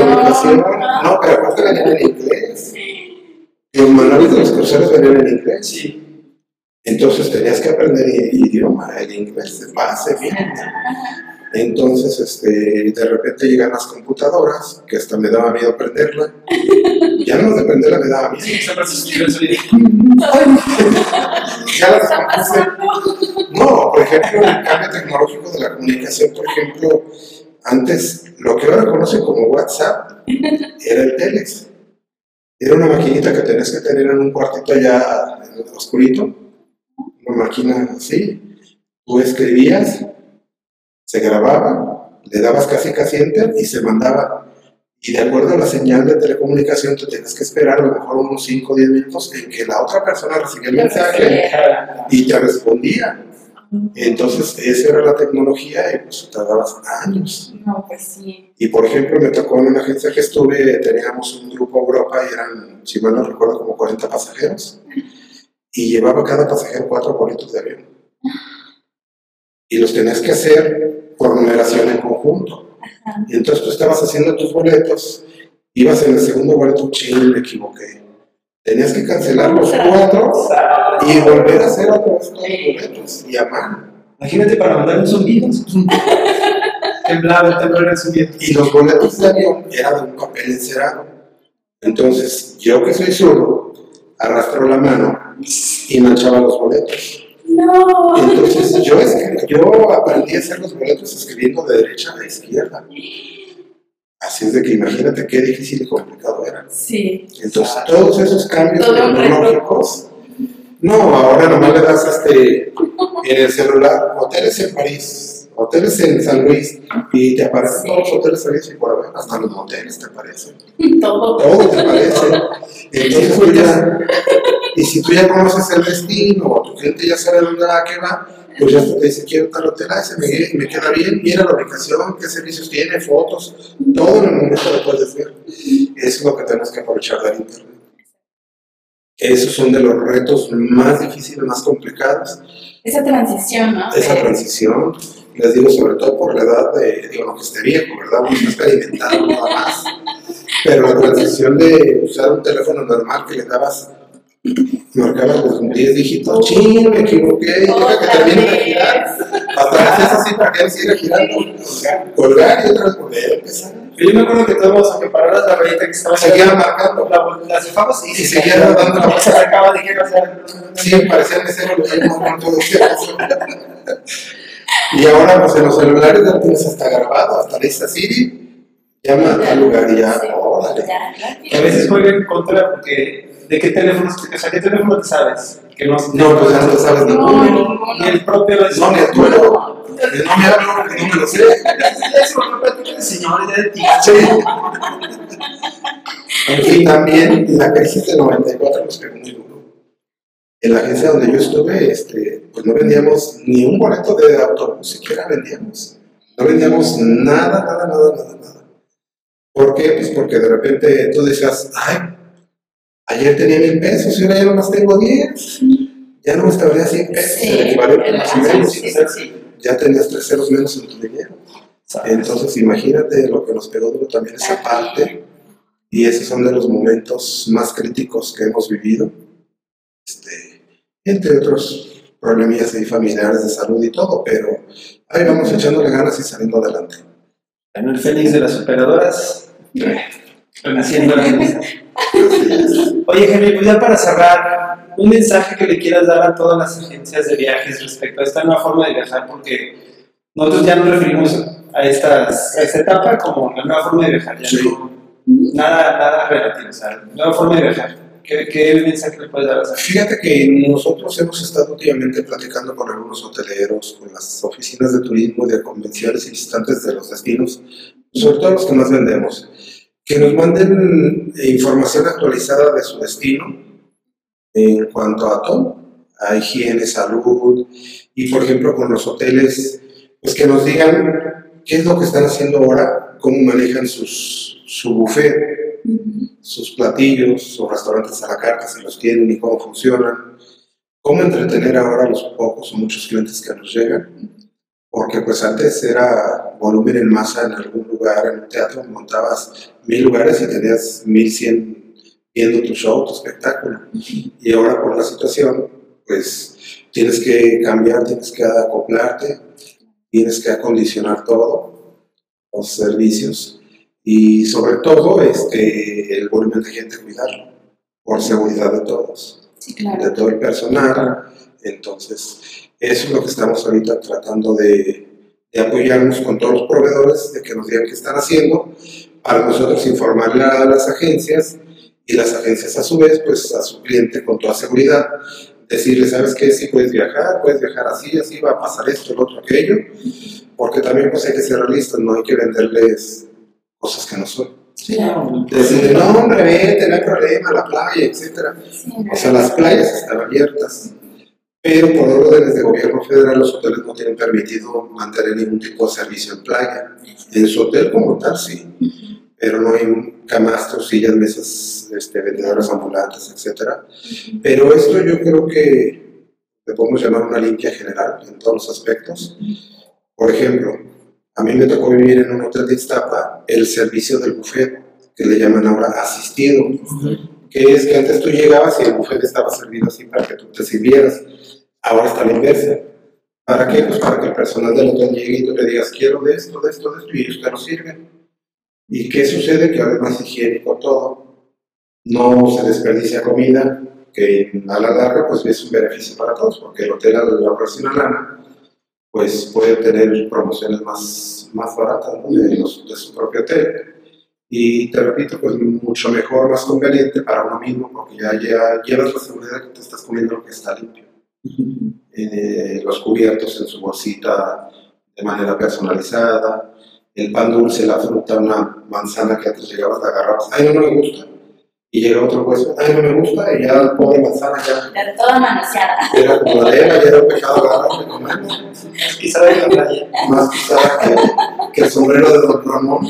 Ubicación. No, pero aparte venían en inglés. Los manuales de los cruceros venían en inglés. Sí. Entonces tenías que aprender i- idioma, el inglés de base, bien. Entonces, este, de repente llegan las computadoras, que hasta me daba miedo aprenderla. Ya no de aprenderla me daba miedo. No, por ejemplo, el cambio tecnológico de la comunicación, por ejemplo, antes, lo que ahora conocen como WhatsApp, era el Telex. Era una maquinita que tenías que tener en un cuartito allá en el oscurito, una máquina así. Tú escribías, se grababa, le dabas casi casi enter y se mandaba. Y de acuerdo a la señal de telecomunicación, tú tenías que esperar a lo mejor unos 5 o 10 minutos en que la otra persona recibiera el mensaje y te respondía. Entonces, esa era la tecnología y pues tardabas años. No, pues sí. Y por ejemplo, me tocó en una agencia que estuve, teníamos un grupo Europa y eran, si mal no recuerdo, como 40 pasajeros. Y llevaba cada pasajero cuatro boletos de avión. Y los tenías que hacer por numeración en conjunto. Y entonces tú estabas haciendo tus boletos, ibas en el segundo boleto, ching, me equivoqué. Tenías que cancelar los cuatro y volver a hacer otra vez todos los boletos y a mano. Imagínate para mandar un zumbido. Temblaba el temblor el zumbido. Y los boletos de avión eran de un papel encerado. Entonces, yo que soy zurdo, arrastro la mano y manchaba los boletos. No. Entonces, yo, yo aprendí a hacer los boletos escribiendo de derecha a izquierda. Así es de que imagínate qué difícil y complicado era. Sí. Entonces, todos esos cambios tecnológicos. No, ahora nomás le das este, en el celular, hoteles en París, hoteles en San Luis, y te aparecen todos los hoteles en y por haber, hasta los moteles te aparecen. Todo. Todo te aparece. Entonces, tú ya, y si tú ya conoces el destino, o tu cliente ya sabe dónde va, a qué va, pues ya te dice, quiero tal hotel, ah, ese me, me queda bien, mira la ubicación, qué servicios tiene, fotos, todo en el momento lo puedes ver. Eso es lo que tenemos que aprovechar del Internet. Esos son de los retos más difíciles, más complicados, Esa transición, ¿no? esa transición. Les digo, sobre todo por la edad de, digo, no que esté viejo, ¿verdad? Uno está experimentando nada más. Pero la transición de usar un teléfono normal que le dabas, marcabas los 10 dígitos, ching, me equivoqué, y deja que Otra termine de vez. girar. Hasta haces así para que él siga girando. Colgar y otra vez volver a empezar. Yo me acuerdo que todos, aunque pararas la rayita que estaba Seguía marcando. la, la cefamos y, Y seguía dando la se sacaba de que iba a hacer. Sí, parecía mesero, lo mismo, con todo. Y ahora, pues en los celulares ya tienes hasta grabado, hasta le dices Siri, llama a tal lugar y ya, órale. Que a veces juega en contra porque ¿de qué teléfono, o sea, qué teléfono te sabes? Que no, No, pues ya no sabes No, ninguno. ninguno. ni el propio No, ni el tuyo. No me hablo porque no me lo sé. Eso, no platico de señores, ya de ti. Sí. Y también la crisis del 94 nos pegó muy. En la agencia donde yo estuve, este, pues no vendíamos ni un boleto de autobús, siquiera vendíamos. No vendíamos nada, nada, nada, nada, nada. ¿Por qué? Pues porque de repente tú decías, ay, ayer tenía mil pesos y ahora ya nomás tengo 10. Ya no me estaría 100 pesos, Sí, el equivalente el- más o menos. sí, sí, sí. Ya tenías tres ceros menos en tu dinero. Entonces, imagínate lo que nos pegó duro también esa parte. Y esos son de los momentos más críticos que hemos vivido. Entre otros problemillas ahí familiares de salud y todo, pero ahí vamos echándole ganas y saliendo adelante. En el Fénix de las operadoras, renaciendo la. Oye, Henry, pues ya para cerrar, un mensaje que le quieras dar a todas las agencias de viajes respecto a esta nueva forma de viajar, porque nosotros ya nos referimos a, estas, a esta etapa como la nueva forma de viajar, ya Sí. no, nada, nada relativo, o sea, nueva forma de viajar. ¿Qué, mensaje le puedes dar a? Fíjate que nosotros hemos estado últimamente platicando con algunos hoteleros, con las oficinas de turismo, de convenciones y visitantes de los destinos, sobre todo los que más vendemos, que nos manden información actualizada de su destino en cuanto a todo, a higiene, salud, y por ejemplo con los hoteles, pues que nos digan qué es lo que están haciendo ahora, cómo manejan sus, su buffet, sus platillos, sus restaurantes a la carta, si los tienen y cómo funcionan, cómo entretener ahora a los pocos o muchos clientes que nos llegan, porque pues antes era volumen en masa en algún lugar, en un teatro, montabas mil lugares y tenías mil cien viendo tu show, tu espectáculo, y ahora por la situación, pues tienes que cambiar, tienes que acoplarte, tienes que acondicionar todo, los servicios, y sobre todo este, el volumen de gente cuidarlo, por seguridad de todos, Sí, de claro. todo el personal. Entonces, eso es lo que estamos ahorita tratando de, de apoyarnos con todos los proveedores, de que nos digan qué están haciendo, para nosotros informarle a las agencias y las agencias a su vez, pues a su cliente con toda seguridad, decirle, ¿sabes qué? Sí puedes viajar, puedes viajar así, así, va a pasar esto, lo otro, aquello, porque también pues hay que ser realistas, no hay que venderles cosas que no son. Claro. Decirle, no, hombre, vete, no hay problema, la playa, etcétera. Sí, O sea, las playas están abiertas, pero por órdenes de gobierno federal los hoteles no tienen permitido mantener ningún tipo de servicio en playa. En su hotel como tal, sí, pero no hay camastros, sillas, mesas, este, vendedores ambulantes, etcétera. Pero esto yo creo que le podemos llamar una limpia general en todos los aspectos. Por ejemplo, A mí me tocó vivir en un hotel de Iztapa el servicio del buffet, que le llaman ahora asistido, que es que antes tú llegabas y el buffet estaba servido así para que tú te sirvieras. Ahora está la inversa. ¿Para qué? Pues para que el personal del hotel llegue y tú le digas, quiero de esto, de esto, de esto, y ellos te lo sirven. ¿Y qué sucede? Que ahora es más higiénico todo. No se desperdicia comida, que a la larga pues es un beneficio para todos, porque el hotel al ofrecer una lana, pues puede tener promociones más, más baratas ¿no? de, los- de su propio hotel. Y te repito, pues mucho mejor, más conveniente para uno mismo, porque ya, ya llevas la seguridad de que te estás comiendo lo que está limpio. Eh, los cubiertos en su bolsita de manera personalizada, el pan dulce, la fruta, una manzana que antes llegabas, la agarrabas, ay, no, no me gusta. Y llega otro puesto, ay, no me gusta, y ya la pobre manzana ya Pero toda manoseada. era como arena, ya era un pecado agarrarla y comerla. Quizá de la playa. Más pisada que, que el sombrero de Don Ramón.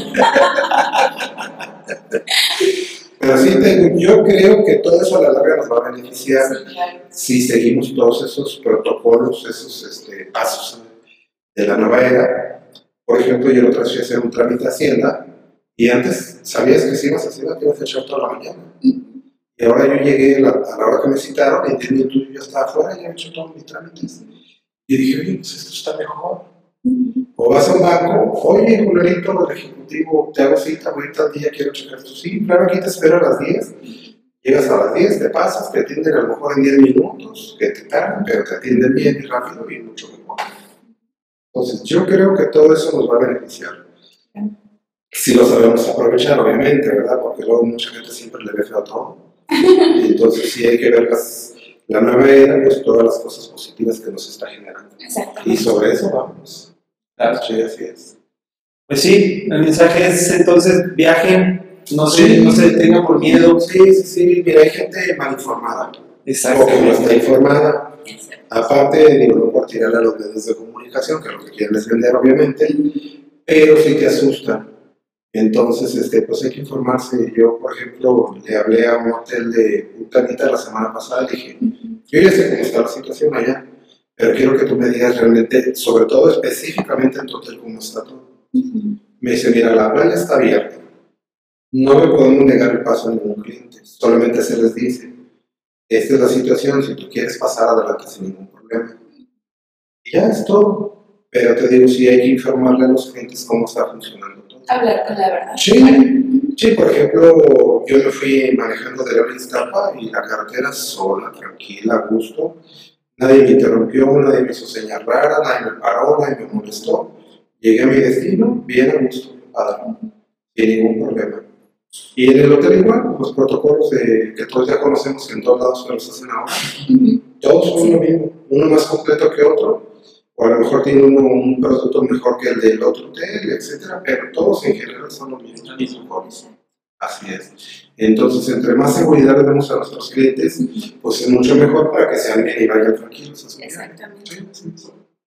Pero sí, te- yo creo que todo eso a la larga nos va a beneficiar Sí, claro. si seguimos todos esos protocolos, esos este, pasos de la nueva era. Por ejemplo, yo la otra vez fui a hacer un trámite a Hacienda y antes sabías que si ibas a Hacienda te ibas a echar toda la mañana. Y ahora yo llegué a la hora que me citaron y en 10 minutos yo ya estaba afuera, ya he hecho todos mis trámites. Y dije, oye, pues esto está mejor. O vas a un banco, oye, Julianito, el ejecutivo, te hago cita, ahorita al día quiero checar esto. Sí, claro, aquí te espero a las 10. Llegas a las 10, te pasas, te atienden a lo mejor en 10 minutos, que te tardan, pero te atienden bien y rápido y mucho mejor. Entonces, yo creo que todo eso nos va a beneficiar. Si lo sabemos aprovechar, obviamente, ¿verdad? Porque luego mucha gente siempre le ve feo a todo. Y entonces, sí hay que ver las, la nueva era, pues todas las cosas positivas que nos está generando. Y sobre eso vamos. Claro. Sí, así es. Pues sí, el mensaje es entonces viajen, no se, Sí. no se detengan por miedo. Sí, sí, sí. Mira, hay gente mal informada. O que no está informada. Aparte, digo, no por tirarle a los medios de comunicación, que lo que quieren es vender, obviamente, pero sí te asusta. Entonces, este, pues hay que informarse. Yo, por ejemplo, le hablé a un hotel de Puntanita la semana pasada, le dije, yo ya sé cómo está la situación allá, pero quiero que tú me digas realmente, sobre todo específicamente en tu hotel, cómo está todo. Me dice, mira, la playa está abierta. No le podemos negar el paso a ningún cliente. Solamente se les dice, esta es la situación, si tú quieres pasar adelante sin ningún problema. Y ya es todo. Pero te digo, sí hay que informarle a los clientes cómo está funcionando. Hablar con la verdad. Sí, sí, por ejemplo, yo me fui manejando de León a Iztapa y la carretera sola, tranquila, a gusto. Nadie me interrumpió, nadie me hizo señal rara, nadie me paró, nadie me molestó. Llegué a mi destino, bien a gusto, padre, sin ningún problema. Y en el hotel igual, los protocolos de, que todos ya conocemos que en todos lados se los hacen ahora, todos son lo mismo, uno más completo que otro, o a lo mejor tiene uno un producto mejor que el del otro hotel, etcétera, pero todos en general son los mismos. Así es. Entonces, entre más seguridad le demos a nuestros clientes, pues es mucho mejor para que sean bien y vayan tranquilos. Exactamente.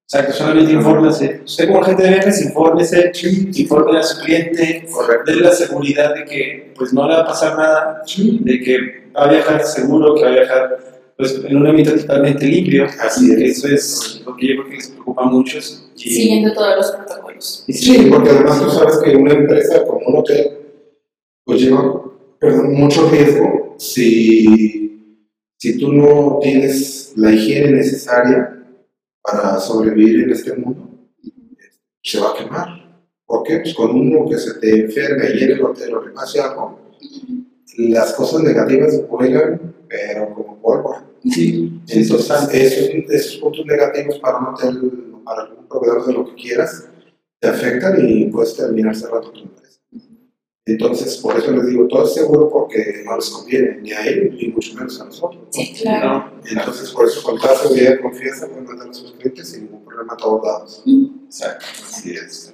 Exacto, solamente infórmese. Usted como agente de viajes, infórmese, informe a su cliente, Correcto. déle la seguridad de que pues no le va a pasar nada, Sí. de que va a viajar seguro, que va a viajar pues, en un ambiente totalmente limpio. Así es. Eso es lo que yo creo que les preocupa a muchos. Y, Siguiendo todos los protocolos. y Sí, porque además tú sabes que una empresa como un hotel, pues lleva perdón, mucho riesgo si, si tú no tienes la higiene necesaria para sobrevivir en este mundo, se va a quemar. ¿Por qué? Pues con uno que se te enferme y en el hotel o le pase algo, las cosas negativas vuelan, pero como pólvora. Sí, Entonces, esos, esos puntos negativos para un hotel, para algún proveedor de lo que quieras, te afectan y puedes terminar cerrando tu empresa. Entonces, por eso les digo, todo es seguro porque no les conviene ni a ellos ni mucho menos a nosotros. ¿no? Sí, claro. No, Entonces, por eso, con toda seguridad y confianza, pueden mandar a sus clientes sin ningún problema a todos lados. exacto, así es.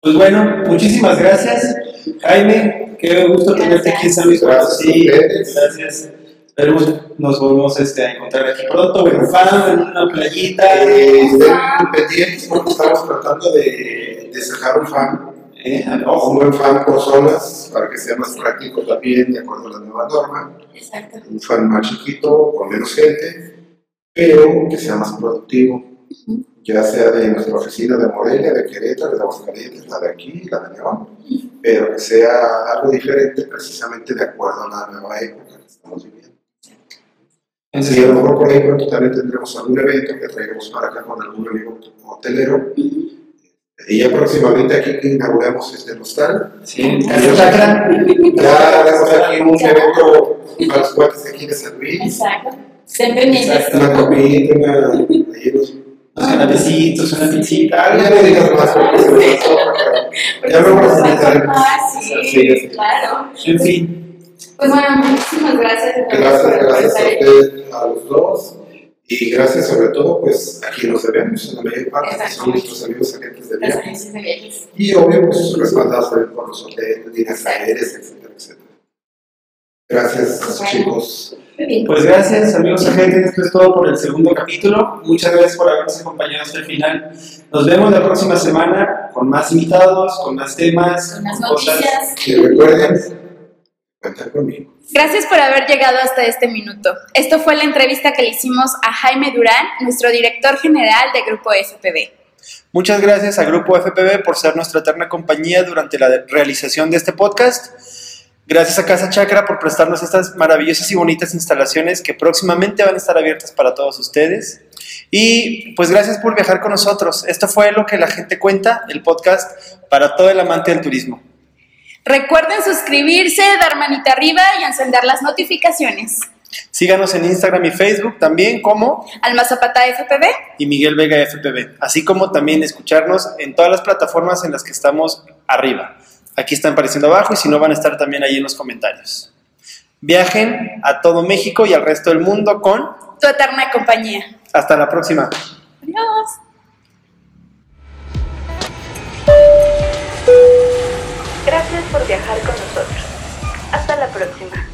Pues bueno, muchísimas gracias, Jaime. Qué gusto tenerte aquí en San Luis Potosí. Gracias. Gracias. Esperemos nos volvemos este, a encontrar aquí pronto, en FAM, en una playita. Eh, estén pendientes porque estamos tratando de, de sacar un fan, Eh, un buen fan por zonas, para que sea más práctico también, de acuerdo a la nueva norma. Exacto. un fan más chiquito, con menos gente, pero que sea más productivo. ya sea de nuestra oficina de Morelia, de Querétaro, de Aguascalientes, la de aquí, la de León, pero que sea algo diferente precisamente de acuerdo a la nueva época que estamos viviendo. Y a lo mejor por ahí pronto también tendremos algún evento que traeremos para acá con algún amigo hotelero. Y ya próximamente aquí que inauguramos este hostal. Sí. Ya haremos aquí un evento para los cuates aquí de San Luis. Exacto. Estén pendientes. Una copita, una... una pizzita. Ah, ya no digas más porque se me pasó. Ya se luego nos las va a Sí, sí. claro. En fin, Pues bueno, muchísimas gracias. Gracias, gracias a ustedes, a los dos. Y gracias sobre todo pues a quien nos debemos en la mayor parte, que son nuestros amigos agentes de Las viaje. agencias de viajes. Y obvio, pues respaldados también por los hoteles, líneas aéreas, etcétera, etcétera. Gracias, Bueno. chicos. Pues gracias amigos agentes, esto es todo por el segundo capítulo. Muchas gracias por habernos acompañado hasta el final. Nos vemos la próxima semana con más invitados, con más temas, Con con cosas. noticias. Y recuerden, conmigo. Gracias por haber llegado hasta este minuto. Esto fue la entrevista que le hicimos a Jaime Durán, nuestro director general de Grupo FPB. Muchas gracias a Grupo FPB por ser nuestra eterna compañía durante la realización de este podcast. Gracias a Casa Chakra por prestarnos estas maravillosas y bonitas instalaciones que próximamente van a estar abiertas para todos ustedes. Y pues gracias por viajar con nosotros. Esto fue lo que la gente cuenta, el podcast para todo el amante del turismo. Recuerden suscribirse, dar manita arriba y encender las notificaciones. Síganos en Instagram y Facebook también como Alma Zapata FPB. y Miguel Vega FPB, así como también escucharnos en todas las plataformas en las que estamos arriba. Aquí están apareciendo abajo y si no van a estar también ahí en los comentarios. Viajen a todo México y al resto del mundo con... Tu eterna compañía. Hasta la próxima. Adiós. Gracias por viajar con nosotros. Hasta la próxima.